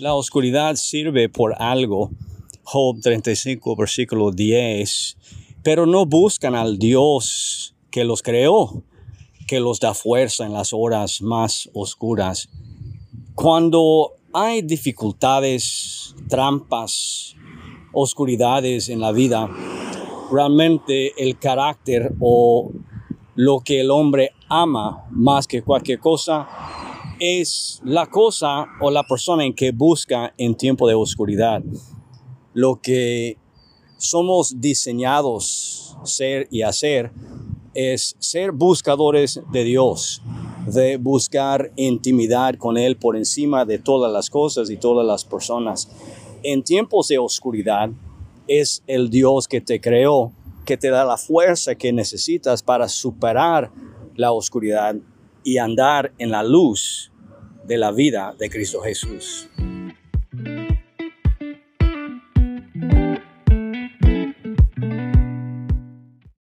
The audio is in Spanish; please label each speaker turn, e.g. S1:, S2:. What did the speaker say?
S1: La oscuridad sirve por algo. Job 35, versículo 10. Pero no buscan al Dios que los creó, que los da fuerza en las horas más oscuras. Cuando hay dificultades, trampas, oscuridades en la vida, realmente el carácter o lo que el hombre ama más que cualquier cosa es la cosa o la persona en que busca en tiempo de oscuridad. Lo que somos diseñados ser y hacer es ser buscadores de Dios, de buscar intimidad con Él por encima de todas las cosas y todas las personas. En tiempos de oscuridad es el Dios que te creó, que te da la fuerza que necesitas para superar la oscuridad y andar en la luz de la vida de Cristo Jesús.